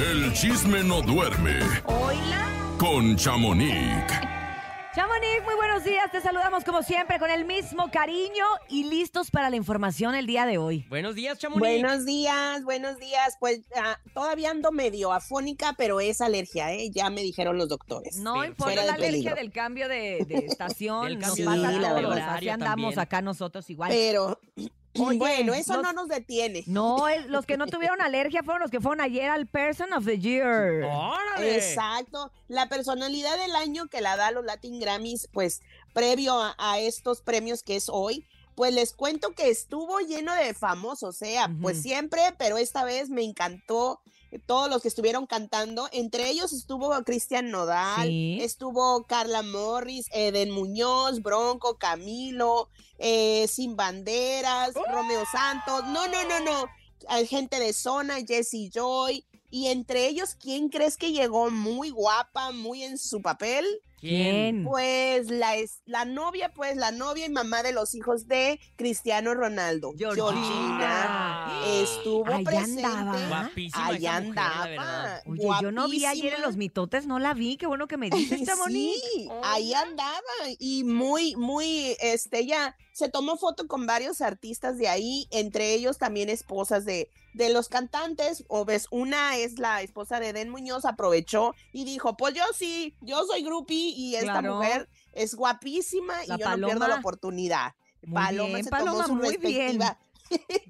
El chisme no duerme Hola. con Chamonix. Chamonix, muy buenos días. Te saludamos como siempre con el mismo cariño y listos para la información el día de hoy. Buenos días, Chamonix. Buenos días, buenos días. Pues ah, todavía ando medio afónica, pero es alergia, ¿eh? Ya me dijeron los doctores. No Pero importa la alergia peligro. del cambio de, de estación, Del nos cambio de pasa a horario, todos. del Así andamos también. acá nosotros igual. Pero, Oye, bueno, eso los- no nos detiene. No, los que no tuvieron alergia fueron los que fueron ayer al Person of the Year. ¡Órale! Exacto. La personalidad del año que la da los Latin Grammys, pues previo a, a estos premios que es hoy, pues les cuento que estuvo lleno de famosos, o sea, pues siempre, pero esta vez me encantó eh, todos los que estuvieron cantando. Entre ellos estuvo Cristian Nodal, Sí. estuvo Carla Morris, Eden Muñoz, Bronco, Camilo, eh, Sin Banderas, Romeo Santos. No, no, no, no. Hay gente de zona, Jessie Joy. Y entre ellos, ¿quién crees que llegó muy guapa, muy en su papel? ¿Quién? Pues la, es, la novia, pues la novia y mamá de los hijos de Cristiano Ronaldo. Georgina. Estuvo Allá presente. andaba. Guapísima Allá esa mujer, la verdad. andaba. Oye, yo no vi ayer en los mitotes, no la vi. Qué bueno que me dices, Chamonix. Sí, ahí andaba y muy, muy, este, ella se tomó foto con varios artistas de ahí, entre ellos también esposas de, de los cantantes, o ves, una es la esposa de Den Muñoz, aprovechó y dijo, pues yo sí, yo soy y esta Claro. mujer es guapísima La y yo no pierdo la oportunidad. Muy Paloma bien, se Paloma, tomó su muy bien.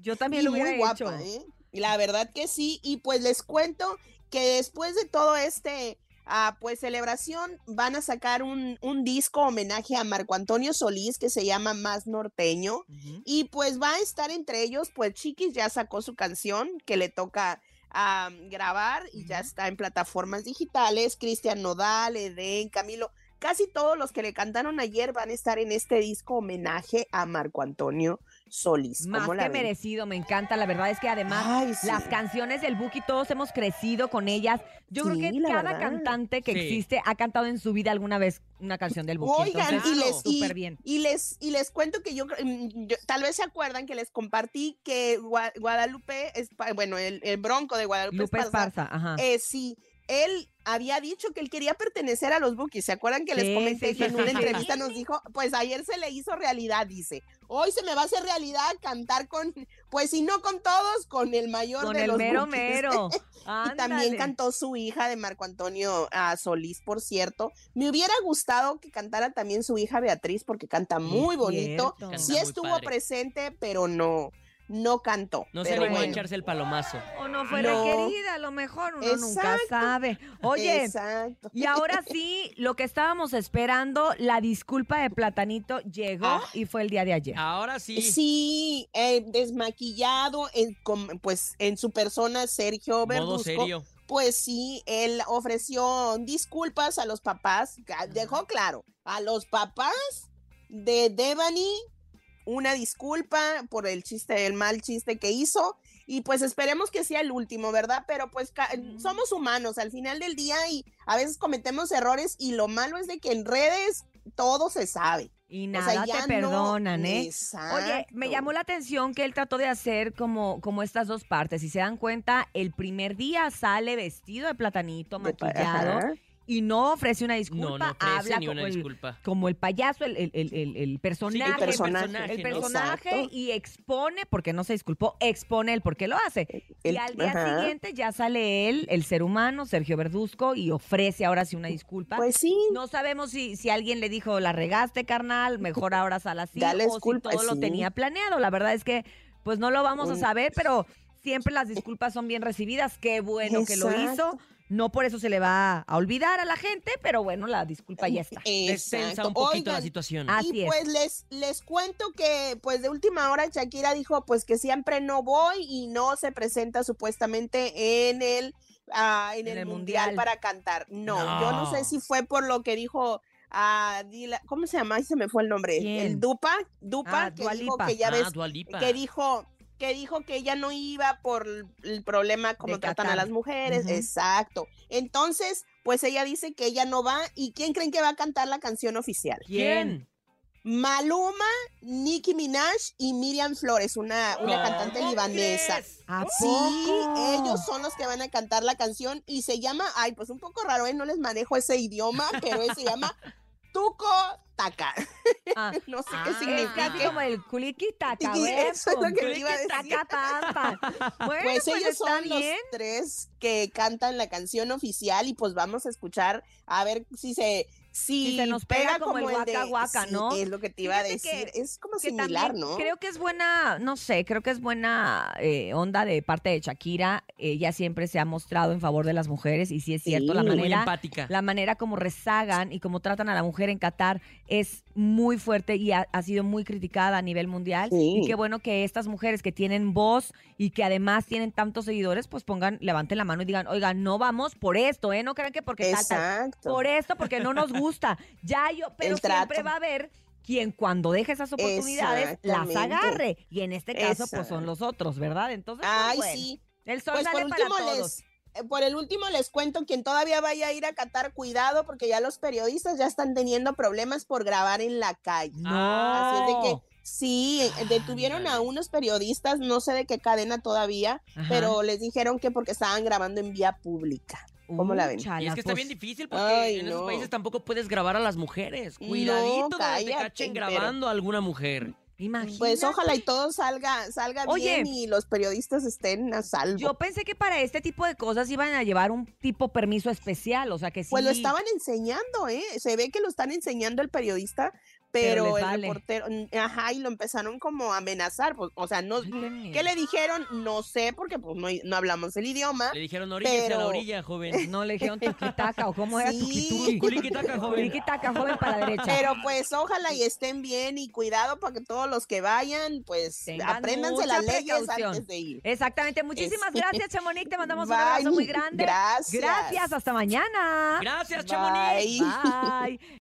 Yo también y lo hubiera muy guapa, hecho. ¿eh? La verdad que sí. Y pues les cuento que después de todo este, ah, pues celebración, van a sacar un, un disco homenaje a Marco Antonio Solís que se llama Más Norteño. Y pues va a estar entre ellos, pues Chiquis ya sacó su canción que le toca ah, grabar y ya está en plataformas digitales. Cristian Nodal, Eden, Camilo. Casi todos los que le cantaron ayer van a estar en este disco homenaje a Marco Antonio Solís. Más ¿Cómo la que ven? merecido, me encanta. La verdad es que además Ay, sí. las canciones del Buki todos hemos crecido con ellas. Yo creo que cada verdad. cantante que Sí. existe ha cantado en su vida alguna vez una canción del Buki. Oigan, Entonces, y les, y, súper bien. y les y les cuento que yo, mm, yo- tal vez se acuerdan que les compartí que Gua- Guadalupe, Espa- bueno, el, el bronco de Guadalupe Lupe Esparza, Esparza, ajá. eh, sí, él había dicho que él quería pertenecer a los Bookies. ¿Se acuerdan que Sí, les comenté sí, que en una sí. entrevista nos dijo, pues ayer se le hizo realidad, dice. Hoy se me va a hacer realidad cantar con, pues si no con todos, con el mayor con de el los mero Bookies. mero. Y también cantó su hija de Marco Antonio ah, Solís, por cierto. Me hubiera gustado que cantara también su hija Beatriz, porque canta muy bonito. Sí Canta muy estuvo padre. presente, pero no, no cantó. No se animó a echarse el palomazo. O no fue No. requerida, a lo mejor uno nunca sabe. Oye, Exacto. y ahora sí, lo que estábamos esperando, la disculpa de Platanito llegó Ah. y fue el día de ayer. Ahora sí. Sí, eh, desmaquillado, en, pues en su persona Sergio Modo Verduzco. serio. Pues sí, él ofreció disculpas a los papás, dejó claro, a los papás de Devani una disculpa por el chiste, el mal chiste que hizo. Y pues esperemos que sea el último, ¿verdad? Pero pues ca- somos humanos al final del día y a veces cometemos errores y lo malo es de que en redes todo se sabe. Y O nada sea, ya te no- perdonan, ¿eh? Exacto. Oye, me llamó la atención que él trató de hacer como, como estas dos partes. Si se dan cuenta, el primer día sale vestido de platanito, maquillado, ajá. Y no ofrece una disculpa. No, no ofrece habla ni como una el, disculpa. como el payaso, el, el- el- el- el personaje. el personaje, el personaje y expone, porque no se disculpó, expone el por qué lo hace. El- y al día ajá. siguiente ya sale él, el ser humano, Sergio Verduzco, y ofrece ahora sí una disculpa. Pues sí. No sabemos si, si alguien le dijo, la regaste, carnal, mejor ahora sal así, Dale o disculpa, si todo lo tenía planeado. La verdad es que, pues no lo vamos a saber, pero siempre las disculpas son bien recibidas. Qué bueno que lo hizo. No por eso se le va a olvidar a la gente, pero bueno, la disculpa ya está. Destensa Exacto. un poquito la situación. Ah, Así y es. pues les, les cuento que pues de última hora Shakira dijo pues que siempre no voy y no se presenta supuestamente en el, ah, en En el, el mundial. mundial. para cantar. No, yo no sé si fue por lo que dijo a Dila- ¿cómo se llama? Ahí se me fue el nombre. ¿Quién? El Dupa, Dupa, Ah, que Dua dijo Lipa. que ya ah, ves, que dijo que dijo que ella no iba por el- problema como De tratan a las mujeres, exacto. Entonces, pues ella dice que ella no va y ¿quién creen que va a cantar la canción oficial? ¿Quién? Maluma, Nicki Minaj y Miriam Flores, una, una cantante libanesa. ¿A Sí, poco? ellos son los que van a cantar la canción y se llama, ay, pues un poco raro, ¿eh? no les manejo ese idioma, pero se llama Tuco Taca. Ah, No sé ah, qué es significa. casi como el culiquitaca, Sí, eso es lo que te iba a decir. Bueno, Pues, ellos son los tres que cantan la canción oficial y pues vamos a escuchar a ver si se si, Si se nos pega como el Waka Waka, sí, ¿no? es lo que te iba a que- decir, es como similar, también ¿no? Creo que es buena, no sé, creo que es buena eh, onda de parte de Shakira. Ella siempre se ha mostrado en favor de las mujeres y sí es cierto, la Sí. Manera empática. la manera como rezagan y como tratan a la mujer en Qatar es muy fuerte y ha, ha sido muy criticada a nivel mundial. Sí. Y qué bueno que estas mujeres que tienen voz y que además tienen tantos seguidores, pues pongan, levanten la mano y digan, oiga, no vamos por esto, ¿eh? No crean que porque tal, tal. Exacto. Por esto, porque no nos gusta. Ya yo, pero El trato. siempre va a haber quien cuando deje esas oportunidades las agarre. Y en este caso, pues son los otros, ¿verdad? Entonces, pues, Ay, bueno, sí. el sol Pues por sale para último todos. les eh, por el último les cuento quien todavía vaya a ir a Qatar, cuidado porque ya los periodistas ya están teniendo problemas por grabar en la calle. No. Así es de que sí, eh, detuvieron a unos periodistas, no sé de qué cadena todavía, Ajá. pero les dijeron que porque estaban grabando en vía pública. ¿Cómo la ven? Úchala, Y es que está pues, bien difícil porque Ay, en esos no. países tampoco puedes grabar a las mujeres. No, Cuidadito donde te cállate, cachen pero- grabando a alguna mujer. Imagínate. Pues ojalá y todo salga, salga Oye. bien y los periodistas estén a salvo. Yo pensé que para este tipo de cosas iban a llevar un tipo permiso especial, o sea que sí. Pues lo estaban enseñando, ¿eh? Se ve que lo están enseñando el periodista, Pero el vale. reportero, ajá, y lo empezaron como a amenazar, pues, o sea, no, qué miedo. ¿qué le dijeron? No sé, porque pues no, no hablamos el idioma, Le dijeron oríllese a la orilla, joven. No le dijeron tuquitaca o cómo era Sí. Culiquitaca, joven. Tuquitaca, joven para la derecha. pero pues ojalá y estén bien y cuidado para que todos los que vayan, pues Tengan apréndanse mucha las leyes precaución. antes de ir. Exactamente. Muchísimas Es- gracias, Chamonix. Te mandamos un abrazo muy grande. Gracias. Gracias. Hasta mañana. Gracias, Chamonix. Bye. Bye.